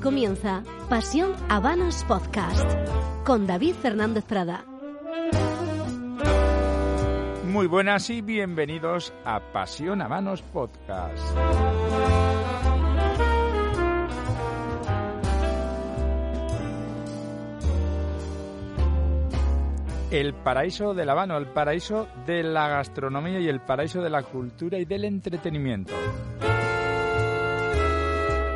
Comienza Pasión Habanos Podcast con David Fernández Prada. Muy buenas y bienvenidos a Pasión Habanos Podcast. El paraíso del Habano, el paraíso de la gastronomía y el paraíso de la cultura y del entretenimiento.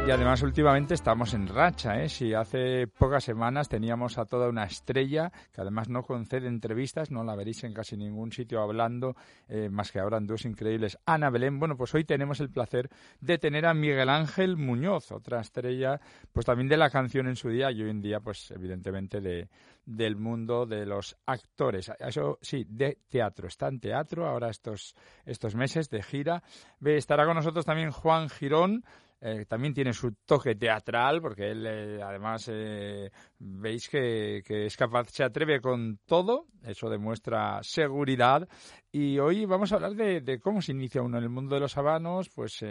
Y además últimamente estamos en racha, ¿eh? Si hace pocas semanas teníamos a toda una estrella que además no concede entrevistas, no la veréis en casi ningún sitio hablando, eh, más que ahora en dos increíbles. Ana Belén, bueno, pues hoy tenemos el placer de tener a Miguel Ángel Muñoz, otra estrella, pues también de la canción en su día y hoy en día, pues evidentemente de, del mundo de los actores. Eso sí, de teatro. Está en teatro ahora estos, estos meses de gira. Estará con nosotros también Juan Girón, eh, también tiene su toque teatral, porque él eh, además eh, veis que, es capaz, se atreve con todo, eso demuestra seguridad. Y hoy vamos a hablar de, cómo se inicia uno en el mundo de los habanos, pues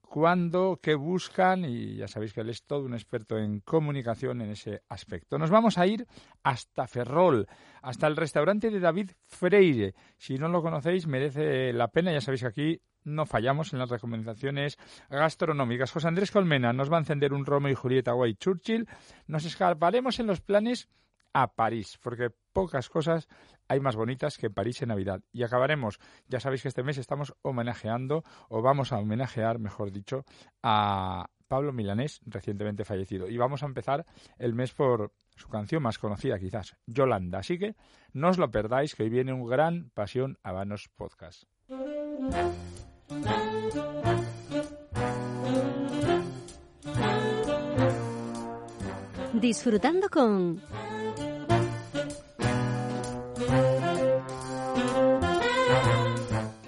cuándo, qué buscan, y ya sabéis que él es todo un experto en comunicación en ese aspecto. Nos vamos a ir hasta Ferrol, hasta el restaurante de David Freire. Si no lo conocéis, merece la pena, ya sabéis que aquí no fallamos en las recomendaciones gastronómicas. José Andrés Colmena nos va a encender un Romeo y Julieta White Churchill. Nos escaparemos en los planes a París, porque pocas cosas hay más bonitas que París en Navidad. Y acabaremos, ya sabéis que este mes estamos homenajeando, o vamos a homenajear, mejor dicho, a Pablo Milanés, recientemente fallecido. Y vamos a empezar el mes por su canción más conocida quizás, Yolanda. Así que no os lo perdáis, que hoy viene un gran Pasión Habanos podcast. Disfrutando con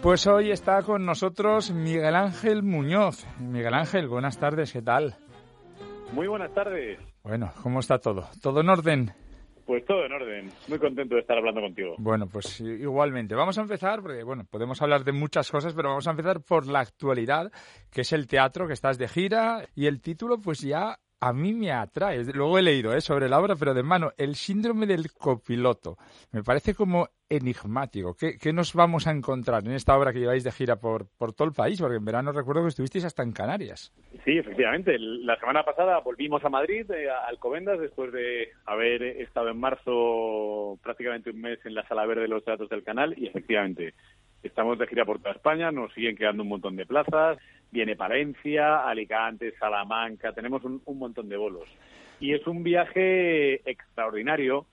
Pues hoy está con nosotros Miguel Ángel Muñoz. Miguel Ángel, buenas tardes, ¿qué tal? Muy buenas tardes. Bueno, ¿cómo está todo? ¿Todo en orden? Pues todo en orden. Muy contento de estar hablando contigo. Bueno, pues igualmente. Vamos a empezar, porque bueno, podemos hablar de muchas cosas, pero vamos a empezar por la actualidad, que es el teatro, que estás de gira, y el título pues ya a mí me atrae. Luego he leído ¿eh? sobre la obra, pero de mano, el síndrome del copiloto. Me parece como enigmático. ¿Qué, nos vamos a encontrar en esta obra que lleváis de gira por, por todo el país? Porque en verano recuerdo que estuvisteis hasta en Canarias. Sí, efectivamente. La semana pasada volvimos a Madrid, eh, a Alcobendas, después de haber estado en marzo prácticamente un mes en la Sala Verde de los Teatros del Canal y efectivamente estamos de gira por toda España, nos siguen quedando un montón de plazas viene Palencia, Alicante, Salamanca, tenemos un, montón de bolos. Y es un viaje extraordinario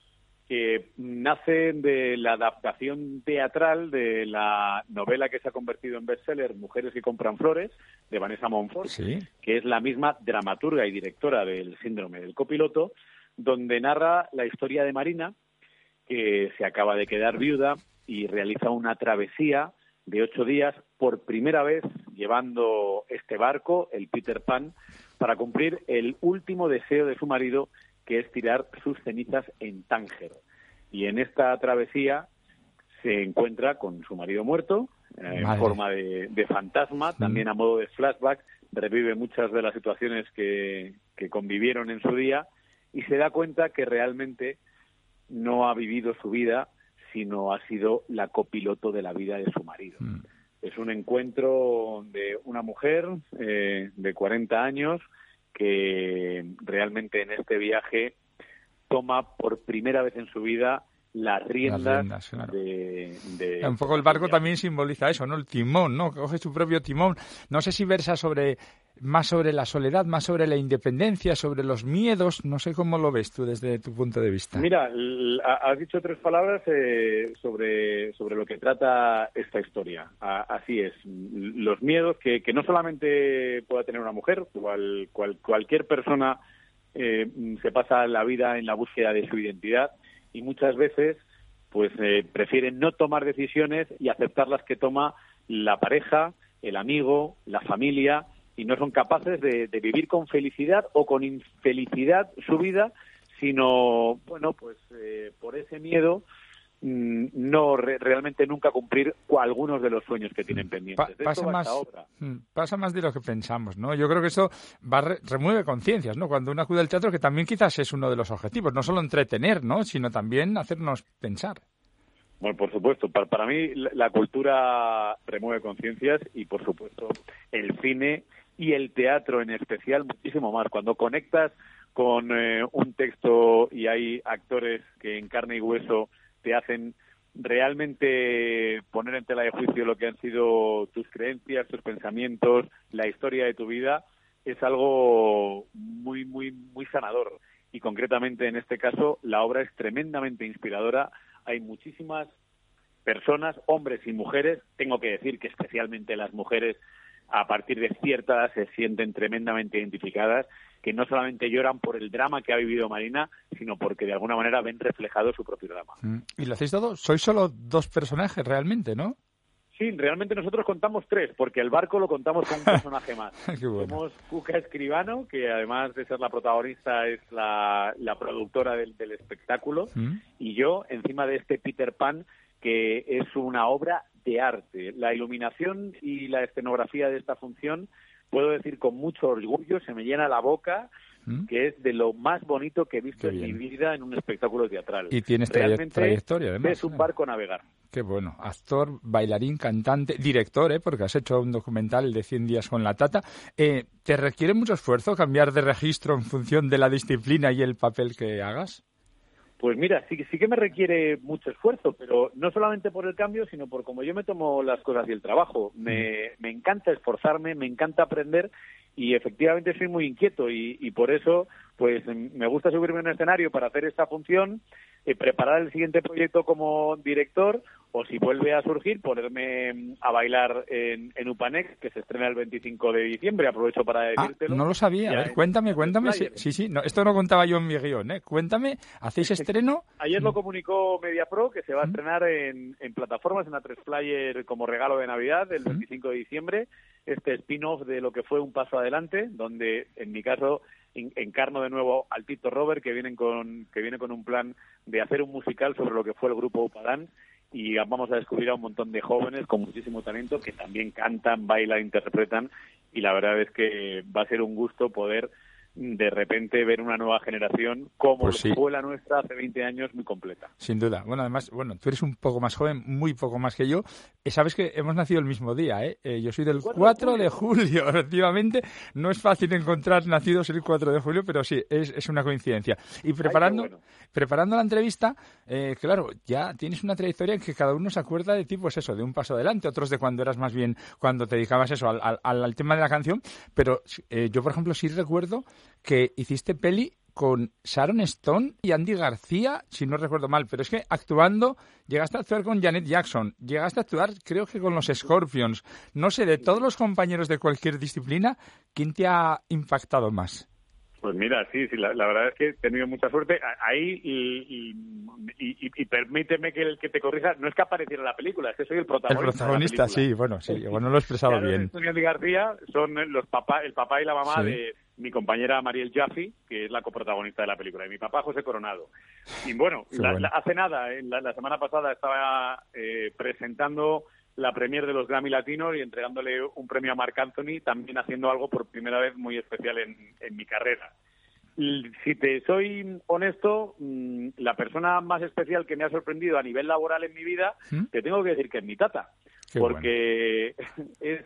que nace de la adaptación teatral de la novela que se ha convertido en bestseller Mujeres que compran flores, de Vanessa Monfort, que es la misma dramaturga y directora del síndrome del copiloto, donde narra la historia de Marina, que se acaba de quedar viuda y realiza una travesía de ocho días por primera vez llevando este barco, el Peter Pan, para cumplir el último deseo de su marido, que es tirar sus cenizas en Tánger. Y en esta travesía se encuentra con su marido muerto, eh, en forma de, fantasma, también a modo de flashback, revive muchas de las situaciones que, que convivieron en su día y se da cuenta que realmente no ha vivido su vida sino ha sido la copiloto de la vida de su marido. Mm. Es un encuentro de una mujer eh, de 40 años que realmente en este viaje toma por primera vez en su vida las riendas, de, Un poco el barco también simboliza eso, ¿no? El timón, ¿no? Coge su propio timón. No sé si versa sobre más sobre la soledad, más sobre la independencia, sobre los miedos. No sé cómo lo ves tú desde tu punto de vista. Mira, has dicho tres palabras eh, sobre, sobre lo que trata esta historia. así es. Los miedos que, que no solamente pueda tener una mujer, cual, cualquier persona eh, se pasa la vida en la búsqueda de su identidad y muchas veces pues eh, prefieren no tomar decisiones y aceptar las que toma la pareja, el amigo, la familia y no son capaces de, vivir con felicidad o con infelicidad su vida, sino bueno pues eh, por ese miedo mm, no realmente nunca cumplir algunos de los sueños que tienen pendientes. pasa, más, mm, pasa más de lo que pensamos, ¿no? Yo creo que eso va, remueve conciencias, ¿no? Cuando uno acude al teatro, que también quizás es uno de los objetivos, no solo entretener, ¿no? Sino también hacernos pensar. Bueno, por supuesto. Para, para mí la cultura remueve conciencias y, por supuesto, el cine y el teatro en especial muchísimo más. Cuando conectas con eh, un texto y hay actores que en carne y hueso te hacen realmente poner en tela de juicio lo que han sido tus creencias, tus pensamientos, la historia de tu vida, es algo muy, muy, muy sanador. Y concretamente en este caso, la obra es tremendamente inspiradora. Hay muchísimas personas, hombres y mujeres, tengo que decir que especialmente las mujeres a partir de cierta edad se sienten tremendamente identificadas, que no solamente lloran por el drama que ha vivido Marina, sino porque de alguna manera ven reflejado su propio drama. Mm. ¿Y lo hacéis todo? Sois solo dos personajes realmente, ¿no? Sí, realmente nosotros contamos tres, porque el barco lo contamos con un personaje más. Somos Cuca Escribano, que además de ser la protagonista es la, productora del, espectáculo, mm. y yo, encima de este Peter Pan, que es una obra de arte. La iluminación y la escenografía de esta función, puedo decir con mucho orgullo, se me llena la boca, ¿Mm? que es de lo más bonito que he visto en mi vida en un espectáculo teatral. Y tienes trayectoria, además. Es un barco navegar. Qué bueno. Actor, bailarín, cantante, director, ¿eh? porque has hecho un documental de 100 días con la tata. Eh, ¿Te requiere mucho esfuerzo cambiar de registro en función de la disciplina y el papel que hagas? Pues mira, sí, sí que me requiere mucho esfuerzo, pero no solamente por el cambio, sino por cómo yo me tomo las cosas y el trabajo. Me, me encanta esforzarme, me encanta aprender y efectivamente soy muy inquieto y, y por eso pues me gusta subirme a un escenario para hacer esta función, eh, preparar el siguiente proyecto como director o si vuelve a surgir, ponerme mm, a bailar en, en Upanex, que se estrena el 25 de diciembre. Aprovecho para ah, decírtelo. no lo sabía. A ver, cuéntame, cuéntame. Sí, sí, no, esto no contaba yo en mi guion. ¿eh? Cuéntame, ¿hacéis estreno? Ayer lo mm. comunicó MediaPro, que se va a mm. estrenar en, en plataformas, en la 3 Player, como regalo de Navidad, el 25 de diciembre. Este spin-off de lo que fue Un Paso Adelante, donde, en mi caso, encarno de nuevo al Tito Robert, que, vienen con, que viene con un plan de hacer un musical sobre lo que fue el grupo Upadán. Y vamos a descubrir a un montón de jóvenes con muchísimo talento que también cantan, bailan, interpretan. Y la verdad es que va a ser un gusto poder de repente ver una nueva generación como pues fue la nuestra hace 20 años muy completa. Sin duda. Bueno, además, bueno, tú eres un poco más joven, muy poco más que yo. Eh, sabes que hemos nacido el mismo día, ¿eh? eh yo soy del 4, de julio, efectivamente. No es fácil encontrar nacidos el 4 de julio, pero sí, es, es una coincidencia. Y preparando, preparando la entrevista, eh, claro, ya tienes una trayectoria en que cada uno se acuerda de ti, pues eso, de un paso adelante, otros de cuando eras más bien, cuando te dedicabas eso, al, al, al tema de la canción. Pero yo, por ejemplo, sí recuerdo que hiciste peli con Sharon Stone y Andy García, si no recuerdo mal, pero es que actuando, llegaste a actuar con Janet Jackson, llegaste a actuar creo que con los Scorpions, no sé, de todos los compañeros de cualquier disciplina, ¿quién te ha impactado más? Pues mira, sí, sí, la, verdad es que he tenido mucha suerte ahí y, y, permíteme que, el, que te corrija, no es que apareciera la película, es que soy el protagonista. El protagonista, sí, bueno, sí, bueno, lo he expresado bien. García son los papá, el papá y la mamá de mi compañera Mariel Jaffe, que es la coprotagonista de la película, y mi papá José Coronado. Y bueno, hace nada, la, semana pasada estaba eh, presentando la premier de los Grammy Latinos y entregándole un premio a Marc Anthony, también haciendo algo por primera vez muy especial en, mi carrera. si te soy honesto, mm, la persona más especial que me ha sorprendido a nivel laboral en mi vida, ¿Mm? te tengo que decir que es mi tata, porque es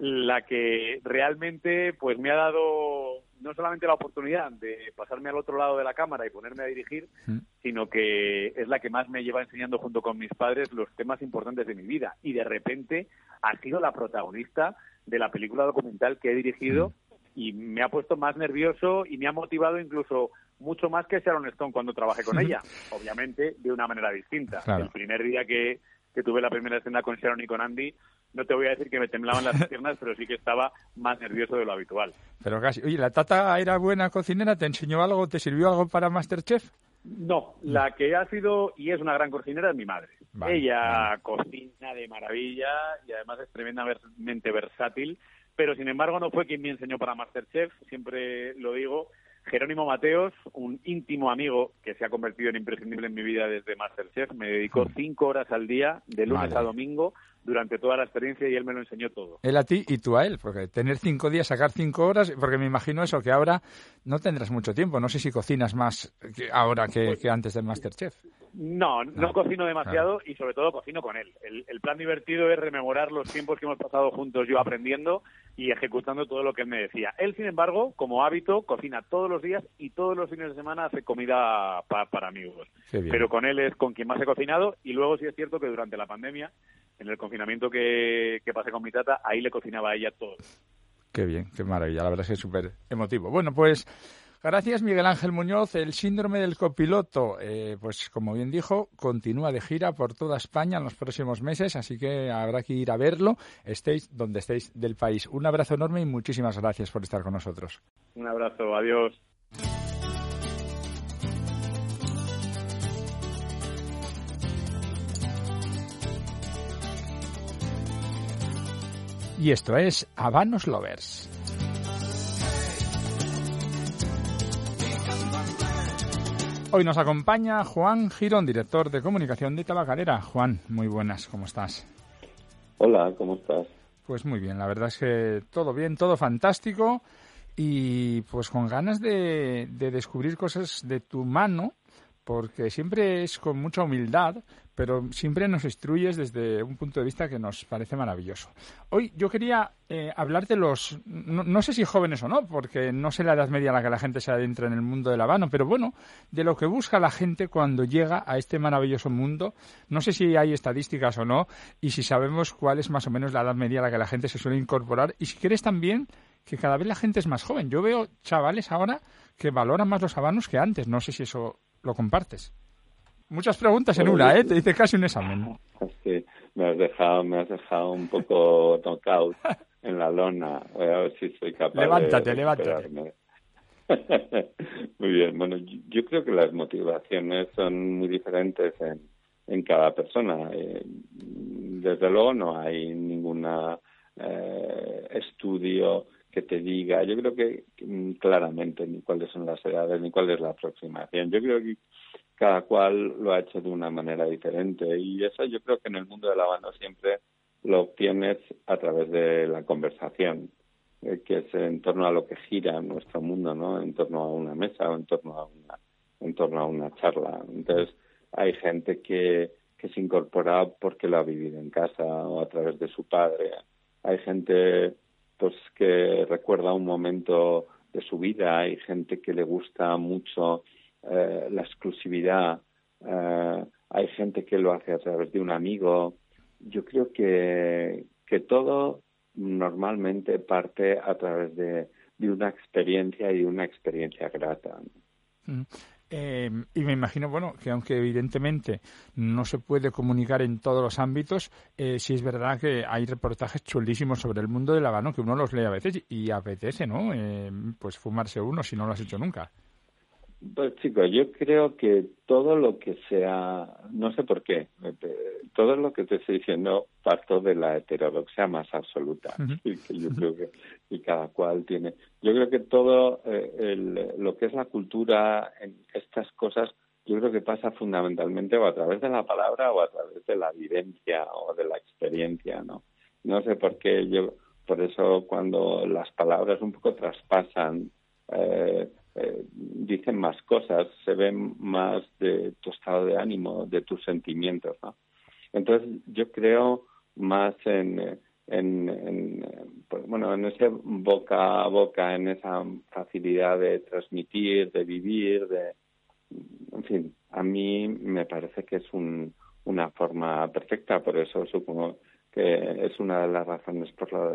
la que realmente pues me ha dado no solamente la oportunidad de pasarme al otro lado de la cámara y ponerme a dirigir, mm. sino que es la que más me lleva enseñando junto con mis padres los temas importantes de mi vida. Y de repente ha sido la protagonista de la película documental que he dirigido mm. y me ha puesto más nervioso y me ha motivado incluso mucho más que Sharon Stone cuando trabajé con ella, obviamente de una manera distinta. El primer día que, que tuve la primera escena con Sharon y con Andy, no te voy a decir que me temblaban las piernas, pero sí que estaba más nervioso de lo habitual. Pero casi. Oye, ¿la tata era buena cocinera? ¿Te enseñó algo? ¿Te sirvió algo para Masterchef? No, la que ha sido y es una gran cocinera es mi madre. Ella cocina de maravilla y además es tremendamente versátil, pero sin embargo no fue quien me enseñó para Masterchef, siempre lo digo, Jerónimo Mateos, un íntimo amigo que se ha convertido en imprescindible en mi vida desde Masterchef, me dedicó mm. cinco horas al día, de lunes a domingo, durante toda la experiencia y él me lo enseñó todo. Él a ti y tú a él, porque tener cinco días, sacar cinco horas, porque me imagino eso, que ahora no tendrás mucho tiempo. No sé si cocinas más ahora que, pues que antes del Masterchef. No, no, cocino demasiado y sobre todo cocino con él. El, plan divertido es rememorar los tiempos que hemos pasado juntos yo aprendiendo y ejecutando todo lo que él me decía. Él, sin embargo, como hábito, cocina todos los días y todos los fines de semana hace comida para amigos. Pero con él es con quien más he cocinado y luego sí es cierto que durante la pandemia, en el confinamiento que, que pasé con mi tata, ahí le cocinaba a ella todo. Qué bien, qué maravilla. La verdad es que es súper emotivo. Bueno, pues Gracias, Miguel Ángel Muñoz. El síndrome del copiloto, eh, pues como bien dijo, continúa de gira por toda España en los próximos meses, así que habrá que ir a verlo, estéis donde estéis del país. Un abrazo enorme y muchísimas gracias por estar con nosotros. Un abrazo, adiós. Y esto es Habanos Lovers. Hoy nos acompaña Juan Girón, director de comunicación de Tabacalera. Juan, muy buenas, ¿cómo estás? Hola, ¿cómo estás? Pues muy bien, la verdad es que todo bien, todo fantástico y pues con ganas de, de descubrir cosas de tu mano porque siempre es con mucha humildad, pero siempre nos instruyes desde un punto de vista que nos parece maravilloso. Hoy yo quería eh, hablar de los, no, sé si jóvenes o no, porque no sé la edad media a la que la gente se adentra en el mundo del habano, pero bueno, de lo que busca la gente cuando llega a este maravilloso mundo. No sé si hay estadísticas o no, y si sabemos cuál es más o menos la edad media a la que la gente se suele incorporar, y si quieres también que cada vez la gente es más joven. Yo veo chavales ahora que valoran más los habanos que antes. No sé si eso lo compartes. Muchas preguntas en una, ¿eh? Te dice casi un examen. Que me has dejado, me has dejado un poco knockout en la lona. Voy a ver si soy capaz levántate, Levántate, muy bien. Bueno, yo creo que las motivaciones son muy diferentes en, en cada persona. Eh, desde luego no hay ninguna eh, estudio que te diga, yo creo que mm, claramente ni cuáles son las edades ni cuál es la aproximación. Yo creo que cada cual lo ha hecho de una manera diferente y eso yo creo que en el mundo del habano siempre lo obtienes a través de la conversación, eh, que es en torno a lo que gira nuestro mundo, ¿no? En torno a una mesa o en torno a una, en torno a una charla. Entonces hay gente que, que se incorpora porque lo ha vivido en casa o a través de su padre. Hay gente pues que recuerda un momento de su vida, hay gente que le gusta mucho eh, la exclusividad, eh, hay gente que lo hace a través de un amigo. Yo creo que, que todo normalmente parte a través de, de una experiencia y una experiencia grata. Mm. Eh, y me imagino, bueno, que aunque evidentemente no se puede comunicar en todos los ámbitos, eh, sí es verdad que hay reportajes chulísimos sobre el mundo del habano que uno los lee a veces y apetece, ¿no? Eh, pues fumarse uno si no lo has hecho nunca. Pues chicos, yo creo que todo lo que sea, no sé por qué, todo lo que te estoy diciendo parto de la heterodoxia más absoluta, que yo creo que y cada cual tiene. Yo creo que todo eh, lo que es la cultura en estas cosas, yo creo que pasa fundamentalmente o a través de la palabra o a través de la vivencia o de la experiencia, ¿no? No sé por qué yo, por eso cuando las palabras un poco traspasan eh, eh, dicen más cosas, se ven más de tu estado de ánimo, de tus sentimientos, ¿no? Entonces yo creo más en, en, pues, bueno, en ese boca a boca, en esa facilidad de transmitir, de vivir, de, en fin, a mí me parece que es un, una forma perfecta, por eso supongo que es una de las razones por lo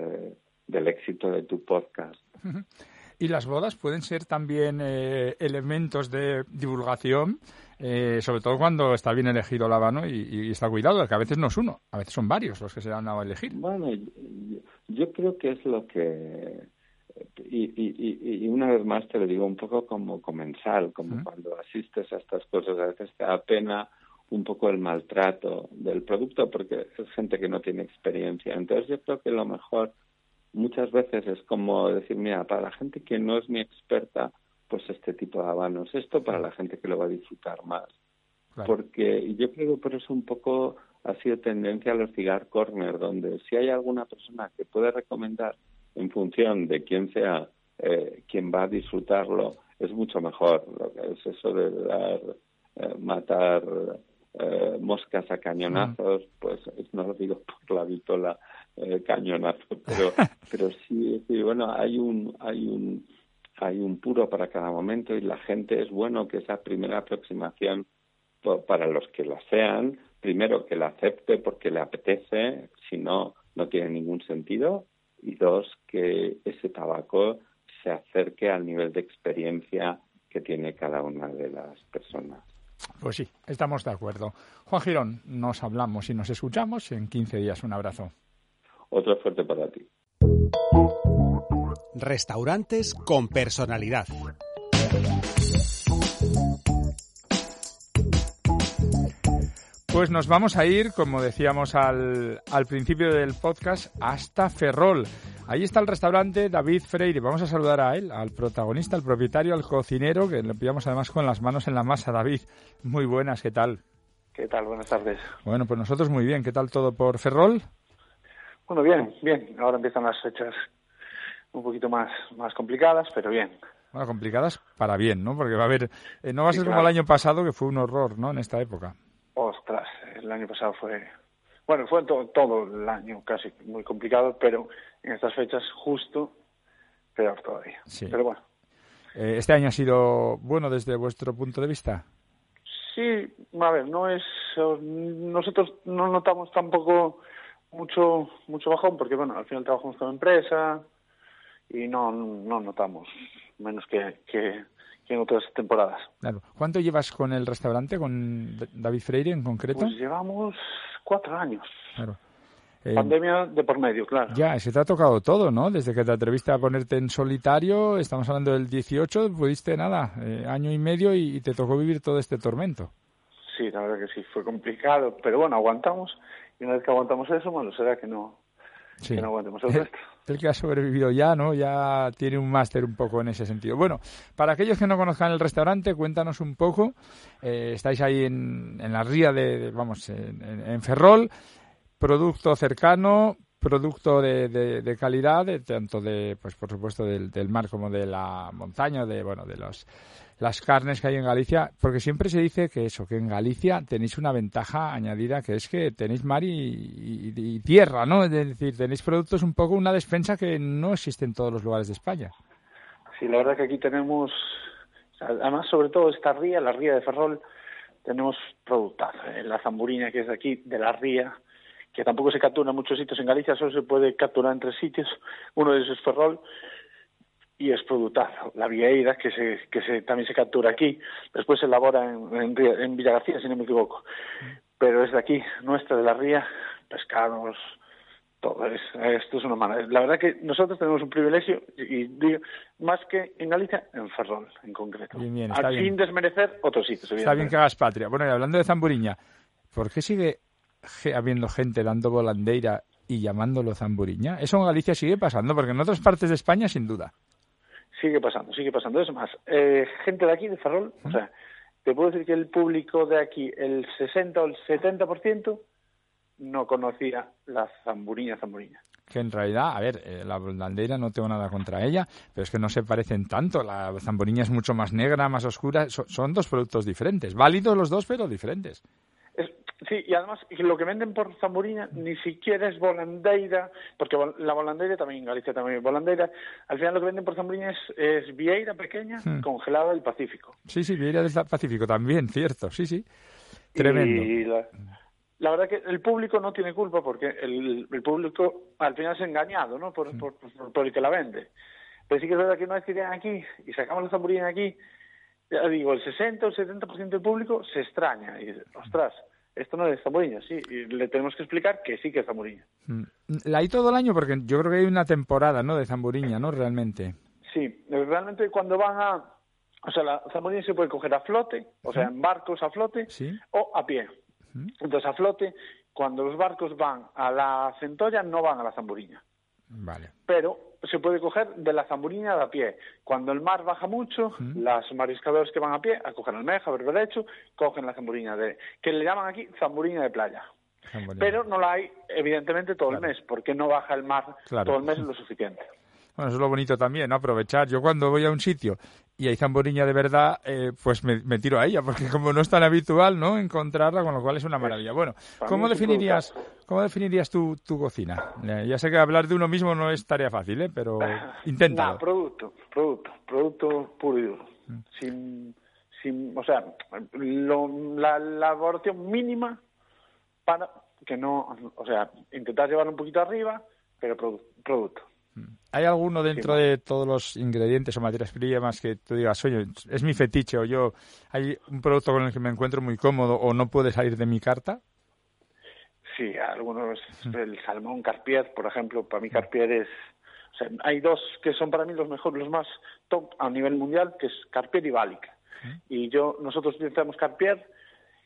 del éxito de tu podcast. Y las bodas pueden ser también eh, elementos de divulgación, eh, sobre todo cuando está bien elegido el habano y, está cuidado, que a veces no es uno, a veces son varios los que se dan a elegir. Bueno, yo, creo que es lo que y, y, una vez más te lo digo un poco como comensal, como cuando asistes a estas cosas, a veces te da pena un poco el maltrato del producto porque es gente que no tiene experiencia. Entonces yo creo que lo mejor muchas veces es como decir, mira, para la gente que no es mi experta, pues este tipo de habanos, esto para la gente que lo va a disfrutar más. Porque yo creo que por eso un poco ha sido tendencia a los cigar corner, donde si hay alguna persona que puede recomendar en función de quién sea eh, quien va a disfrutarlo, es mucho mejor. Lo que es eso de dar, eh, matar eh, moscas a cañonazos, mm. pues no lo digo por la vitola eh, cañonazo, pero, pero sí, sí, bueno, hay un, hay un, hay un puro para cada momento y la gente es bueno que esa primera aproximación para los que la sean, primero que la acepte porque le apetece, si no, no tiene ningún sentido, y dos, que ese tabaco se acerque al nivel de experiencia que tiene cada una de las personas. Pues sí, estamos de acuerdo. Juan Girón, nos hablamos y nos escuchamos en 15 días. Un abrazo. Otro fuerte para ti. Restaurantes con personalidad. Pues nos vamos a ir, como decíamos al, al principio del podcast, hasta Ferrol. Ahí está el restaurante David Freire. Vamos a saludar a él, al protagonista, al propietario, al cocinero, que le pillamos además con las manos en la masa. David, muy buenas, ¿qué tal? ¿Qué tal? Buenas tardes. Bueno, pues nosotros muy bien. ¿Qué tal todo por Ferrol? Bueno, bien, bien. Ahora empiezan las fechas un poquito más, más complicadas, pero bien. Bueno, complicadas para bien, ¿no? Porque va a haber, eh, no va a ser como el año pasado, que fue un horror, ¿no? En esta época. Ostras, el año pasado fue, bueno, fue todo el año casi muy complicado, pero en estas fechas justo peor todavía. Sí. Pero bueno. Eh, ¿Este año ha sido bueno desde vuestro punto de vista? Sí, a ver, no es. Nosotros no notamos tampoco mucho mucho bajón porque bueno al final trabajamos con empresa y no no notamos menos que, que, en otras temporadas claro cuánto llevas con el restaurante con David Freire en concreto pues llevamos cuatro años claro eh, Pandemia de por medio, claro. Ya, se te ha tocado todo, ¿no? Desde que te atreviste a ponerte en solitario, estamos hablando del 18, pudiste nada, eh, año y medio y, te tocó vivir todo este tormento. Sí, la verdad que sí, fue complicado, pero bueno, aguantamos y una vez que aguantamos eso, bueno, será que no, que no aguantemos el resto. El que ha sobrevivido ya, ¿no? Ya tiene un máster un poco en ese sentido. Bueno, para aquellos que no conozcan el restaurante, cuéntanos un poco. Eh, estáis ahí en, en la ría de, vamos, en, Ferrol, producto cercano, producto de, de, calidad, tanto de, pues por supuesto, del, mar como de la montaña, de, bueno, de los las carnes que hay en Galicia, porque siempre se dice que eso, que en Galicia tenéis una ventaja añadida, que es que tenéis mar y, tierra, ¿no? Es decir, tenéis productos un poco una despensa que no existe en todos los lugares de España. Sí, la verdad que aquí tenemos, además sobre todo esta ría, la ría de Ferrol, tenemos productos. ¿eh? La zamburiña que es de aquí, de la ría, que tampoco se captura en muchos sitios en Galicia, solo se puede capturar en tres sitios. Uno de esos es Ferrol, y es productazo. La vieira, que, se, que se, también se captura aquí, después se elabora en, en, en Villa García, si no me equivoco. Pero es de aquí, nuestra, de la ría, pescados, todo. Es, esto es una mala. La verdad que nosotros tenemos un privilegio, y digo, más que en Galicia, en Ferrol, en concreto. Bien, Sin desmerecer otros sitios, Está bien que hagas patria. Bueno, y hablando de Zamburiña, ¿por qué sigue habiendo gente dando volandeira y llamándolo Zamburiña? Eso en Galicia sigue pasando, porque en otras partes de España, sin duda. Sigue pasando, sigue pasando. Es más, eh, gente de aquí, de Ferrol, o sea, te puedo decir que el público de aquí, el 60 o el 70%, no conocía la zamburiña zamburiña. Que en realidad, a ver, eh, la blandeira no tengo nada contra ella, pero es que no se parecen tanto. La zamburiña es mucho más negra, más oscura. son dos productos diferentes. Válidos los dos, pero diferentes. Sí, y además lo que venden por Zamburina ni siquiera es volandeira, porque la volandeira también Galicia también es volandeira. Al final lo que venden por Zamburina es, es vieira pequeña, hmm. congelada del Pacífico. Sí, sí, vieira del Pacífico también, cierto, sí, sí. Tremendo. Y la, verdad que el público no tiene culpa porque el, el público al final es engañado, ¿no? Por, por, por, el que la vende. Pero sí que es verdad que una vez que llegan aquí y sacamos la Zamburina aquí, ya digo, el 60 o el 70% del público se extraña y dice, ostras, esto no es Zamorilla, sí, y le tenemos que explicar que sí que es Zamorilla. Mm. La hay todo el año porque yo creo que hay una temporada, ¿no?, de Zamburiña, ¿no?, realmente. Sí, realmente cuando van a... O sea, la Zamburiña se puede coger a flote, o sea, en barcos a flote, o a pie. Entonces, a flote, cuando los barcos van a la centolla, no van a la Zamburiña. Vale. Pero se puede coger de la zamburina de a pie. Cuando el mar baja mucho, las mariscadores que van a pie a coger almeja, berberecho, cogen la zamburina de, que le llaman aquí zamburina de playa. Pero no la hay, evidentemente, todo el mes, porque no baja el mar todo el mes lo suficiente. Bueno, eso es lo bonito también, ¿no? Aprovechar. Yo cuando voy a un sitio y hay zamboriña de verdad, eh, pues me, tiro a ella, porque como no es tan habitual, ¿no? Encontrarla, con lo cual es una maravilla. Bueno, ¿cómo definirías, ¿cómo definirías tu, tu cocina? ya sé que hablar de uno mismo no es tarea fácil, ¿eh? Pero intenta. No, producto, producto, producto puro y duro. Mm. Sin, sin, o sea, la elaboración mínima para que no, o sea, intentar llevarlo un poquito arriba, pero producto. ¿Hay alguno dentro de todos los ingredientes o materias primas que tú digas, oye, es mi fetiche o yo, hay un producto con el que me encuentro muy cómodo o no puede salir de mi carta? Sí, algunos, el salmón carpier, por ejemplo, para mí carpier es, o sea, hay dos que son para mí los mejores, los más top a nivel mundial, que es carpier y bálica. Y yo, nosotros utilizamos carpier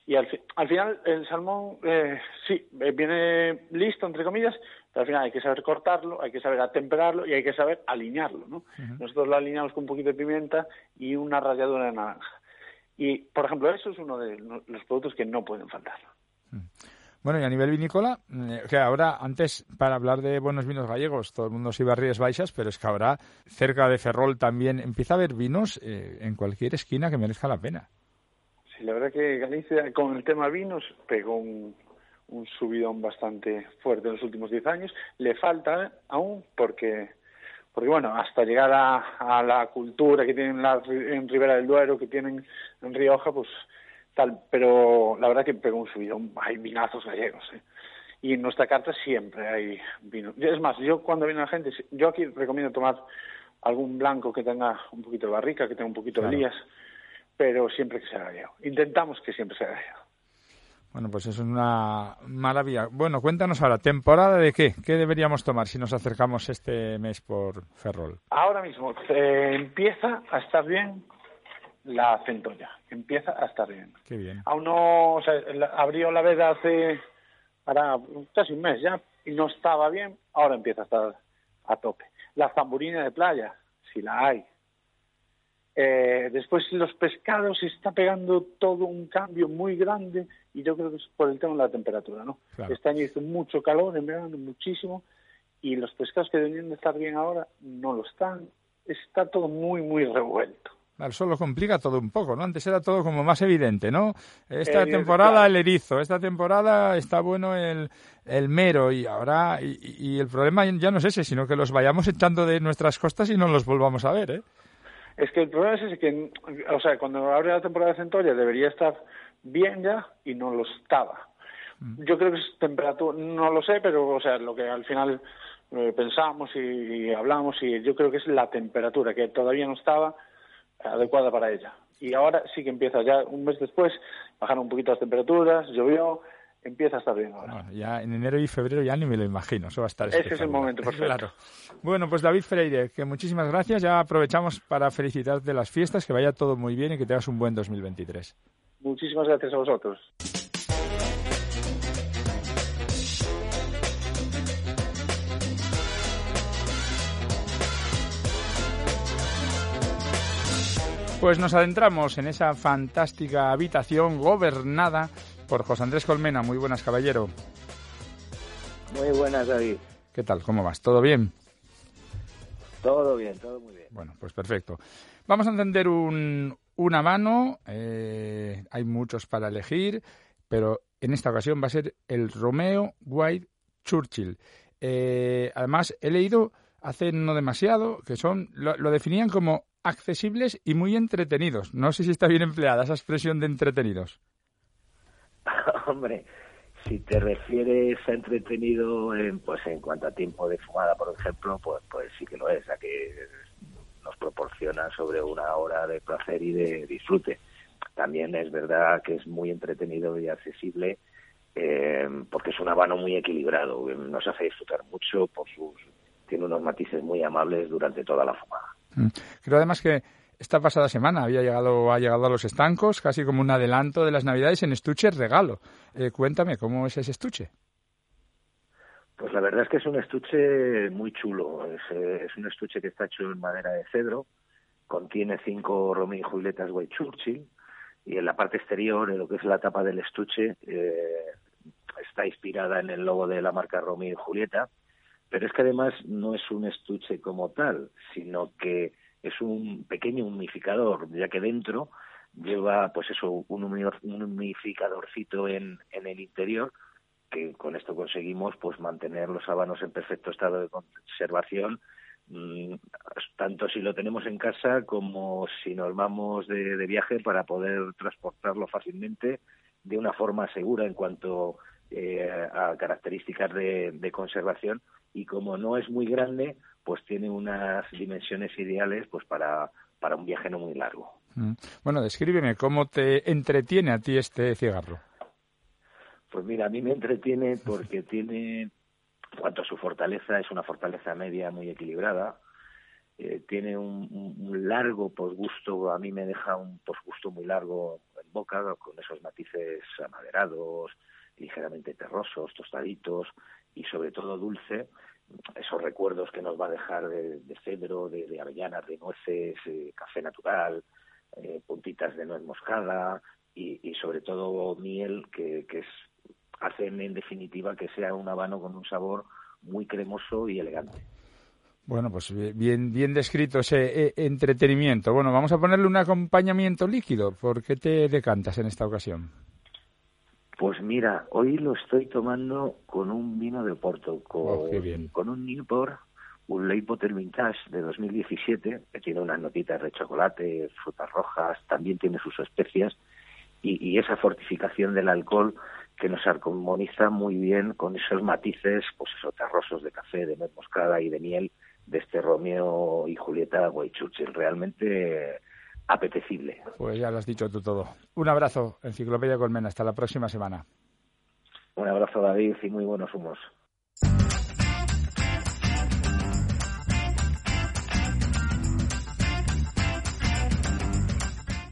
y al, al final el salmón, eh, sí, eh, viene listo, entre comillas, pero al final hay que saber cortarlo, hay que saber atemperarlo y hay que saber alinearlo, ¿no? Nosotros lo alineamos con un poquito de pimienta y una ralladura de naranja. Y, por ejemplo, eso es uno de los productos que no pueden faltar. Bueno, y a nivel vinícola, eh, que ahora, antes, para hablar de buenos vinos gallegos, todo el mundo se iba a Rías Baixas, pero es que ahora, cerca de Ferrol también empieza a haber vinos en cualquier esquina que merezca la pena la verdad que Galicia con el tema vinos pegó un, subidón bastante fuerte en los últimos 10 años. Le falta ¿eh? aún porque, porque bueno, hasta llegar a, la cultura que tienen la, en Ribera del Duero, que tienen en Rioja, pues tal. Pero la verdad que pegó un subidón. Hay vinazos gallegos. ¿eh? Y en nuestra carta siempre hay vino. Es más, yo cuando viene la gente, yo aquí recomiendo tomar algún blanco que tenga un poquito de barrica, que tenga un poquito de lías pero siempre que sea gallego. Intentamos que siempre sea gallego. Bueno, pues eso es una maravilla. Bueno, cuéntanos ahora, ¿temporada de qué? ¿Qué deberíamos tomar si nos acercamos este mes por Ferrol? Ahora mismo eh, empieza a estar bien la centolla, empieza a estar bien. Qué bien. Aún no, o sea, abrió la veda hace para casi un mes ya y no estaba bien, ahora empieza a estar a tope. La zamburina de playa, si la hay, eh, después los pescados está pegando todo un cambio muy grande y yo creo que es por el tema de la temperatura, ¿no? Este año hizo mucho calor, en verano muchísimo, y los pescados que deberían de estar bien ahora no lo están. Está todo muy, muy revuelto. Eso lo complica todo un poco, ¿no? Antes era todo como más evidente, ¿no? Esta temporada el erizo, esta temporada está bueno el, el mero y ahora, y, y, el problema ya no es ese, sino que los vayamos echando de nuestras costas y no los volvamos a ver, ¿eh? Es que el problema es ese que, o sea, cuando abre la temporada de centolla debería estar bien ya y no lo estaba. Mm. Yo creo que es temperatura, no lo sé, pero, o sea, lo que al final eh, pensamos y, hablamos y yo creo que es la temperatura que todavía no estaba adecuada para ella. Y ahora sí que empieza ya un mes después, bajaron un poquito las temperaturas, llovió, empieza a estar bien ahora. ya en enero y febrero ya ni me lo imagino, eso va a estar Ese es el momento perfecto. Claro. Bueno, pues David Freire, que muchísimas gracias, ya aprovechamos para felicitarte las fiestas, que vaya todo muy bien y que tengas un buen 2023. Muchísimas gracias a vosotros. Pues nos adentramos en esa fantástica habitación gobernada por José Andrés Colmena. Muy buenas, caballero. Muy buenas, David. ¿Qué tal? ¿Cómo vas? ¿Todo bien? Todo bien, todo muy bien. Bueno, pues perfecto. Vamos a entender un, una mano. Eh, hay muchos para elegir. pero en esta ocasión va a ser el Romeo White Churchill. Eh, además, he leído hace no demasiado que son lo, lo, definían como accesibles y muy entretenidos. No sé si está bien empleada esa expresión de entretenidos. Hombre, si te refieres a entretenido en, pues en cuanto a tiempo de fumada, por ejemplo, pues, pues sí que lo es, a que nos proporciona sobre una hora de placer y de disfrute. También es verdad que es muy entretenido y accesible eh, porque es un habano muy equilibrado, nos hace disfrutar mucho por sus tiene unos matices muy amables durante toda la fumada. Mm. Creo además que esta pasada semana había llegado, ha llegado a los estancos, casi como un adelanto de las Navidades en estuche regalo. Eh, cuéntame, ¿cómo es ese estuche? Pues la verdad es que es un estuche muy chulo. Es, eh, es un estuche que está hecho en madera de cedro, contiene cinco Romeo y Julietas White Churchill, y en la parte exterior, en lo que es la tapa del estuche, eh, está inspirada en el logo de la marca Romeo y Julieta, pero es que además no es un estuche como tal, sino que es un pequeño humificador, ya que dentro lleva, pues eso, un, humificadorcito en, en el interior, que con esto conseguimos pues mantener los habanos en perfecto estado de conservación, mm, tanto si lo tenemos en casa como si nos vamos de, de, viaje para poder transportarlo fácilmente de una forma segura en cuanto eh, a características de, de conservación. Y como no es muy grande, pues tiene unas dimensiones ideales pues para, para un viaje no muy largo. Mm. Bueno, descríbeme cómo te entretiene a ti este cigarro. Pues mira, a mí me entretiene porque tiene, cuanto a su fortaleza, es una fortaleza media muy equilibrada. Eh, tiene un, un, largo posgusto, a mí me deja un posgusto muy largo en boca, con esos matices amaderados, ligeramente terrosos, tostaditos y sobre todo dulce esos recuerdos que nos va a dejar de, cedro, de, avellanas, de nueces, eh, café natural, eh, puntitas de nuez moscada y, sobre todo miel que, que es, hacen en definitiva que sea un habano con un sabor muy cremoso y elegante. Bueno, pues bien, bien descrito ese eh, entretenimiento. Bueno, vamos a ponerle un acompañamiento líquido. ¿Por qué te decantas en esta ocasión? Pues mira, hoy lo estoy tomando con un vino de Porto, con, oh, con un Newport, un Leipoter Vintage de 2017, que tiene unas notitas de chocolate, frutas rojas, también tiene sus especias, y, y esa fortificación del alcohol que nos armoniza muy bien con esos matices, pues esos terrosos de café, de nuez moscada y de miel de este Romeo y Julieta Churchill. Realmente apetecible. Pues ya lo has dicho tú todo. Un abrazo, Enciclopedia Colmena. Hasta la próxima semana. Un abrazo, David, y muy buenos humos.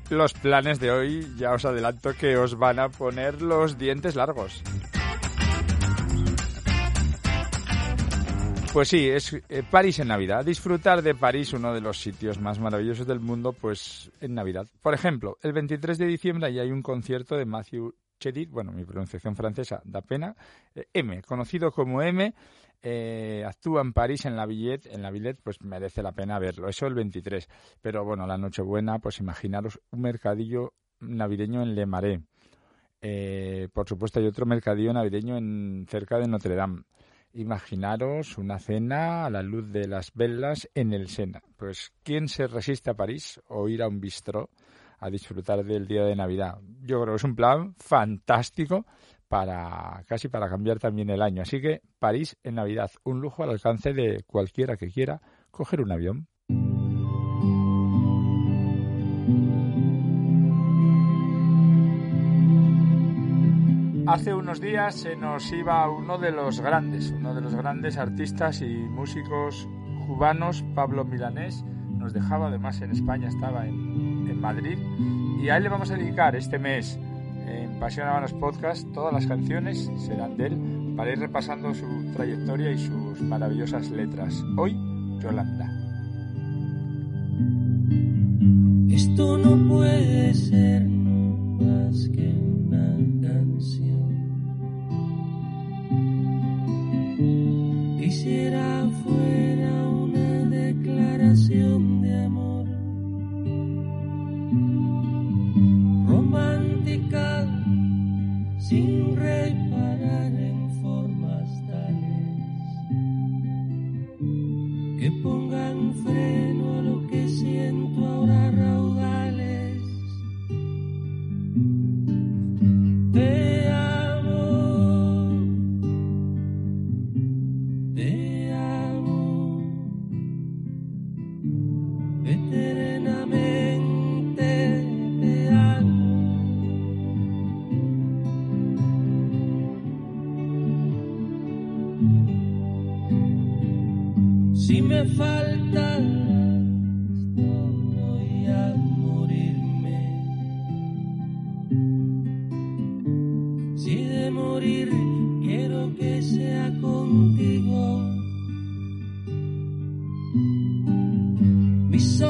Los planes de hoy, ya os adelanto que os van a poner los dientes largos. Pues sí, es eh, París en Navidad. Disfrutar de París, uno de los sitios más maravillosos del mundo, pues en Navidad. Por ejemplo, el 23 de diciembre ahí hay un concierto de Matthew Chedid, bueno, mi pronunciación francesa da pena, eh, M, conocido como M, eh, actúa en París en la Villette, en la Villette, pues merece la pena verlo. Eso el 23. Pero bueno, la Nochebuena, pues imaginaros un mercadillo navideño en Le Marais. Eh, por supuesto, hay otro mercadillo navideño en cerca de Notre Dame imaginaros una cena a la luz de las velas en el Sena. Pues, ¿quién se resiste a París o ir a un bistró a disfrutar del día de Navidad? Yo creo que es un plan fantástico para casi para cambiar también el año. Así que París en Navidad, un lujo al alcance de cualquiera que quiera coger un avión. Hace unos días se nos iba uno de los grandes, uno de los grandes artistas y músicos cubanos, Pablo Milanés. Nos dejaba, además en España estaba en, Madrid. Y a él le vamos a dedicar este mes en Pasión Habanos Podcast. Todas las canciones serán de él para ir repasando su trayectoria y sus maravillosas letras. Hoy, Yolanda. Esto no puede ser más que Felicidade. be so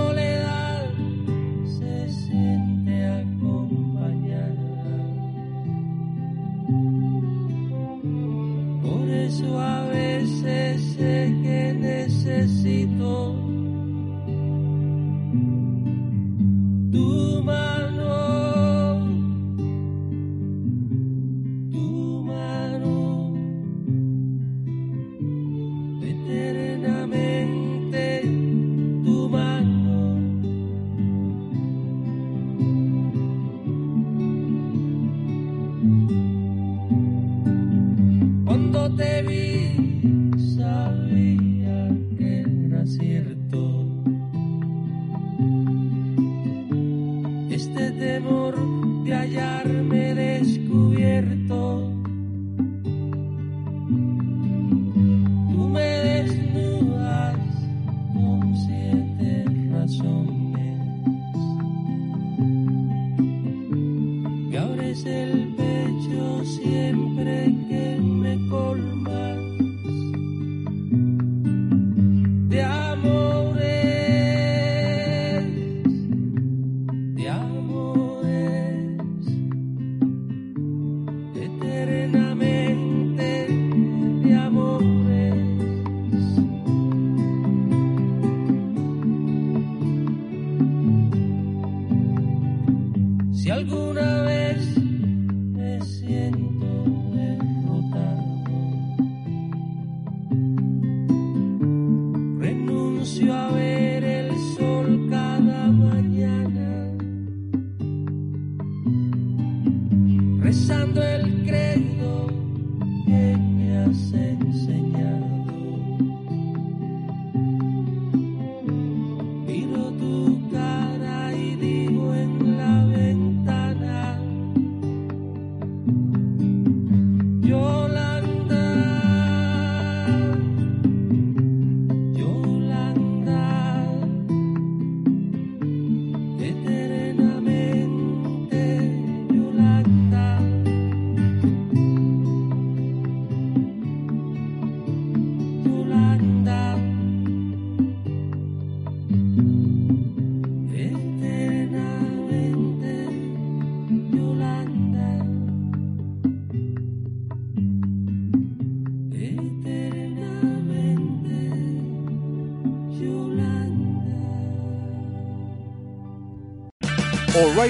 people.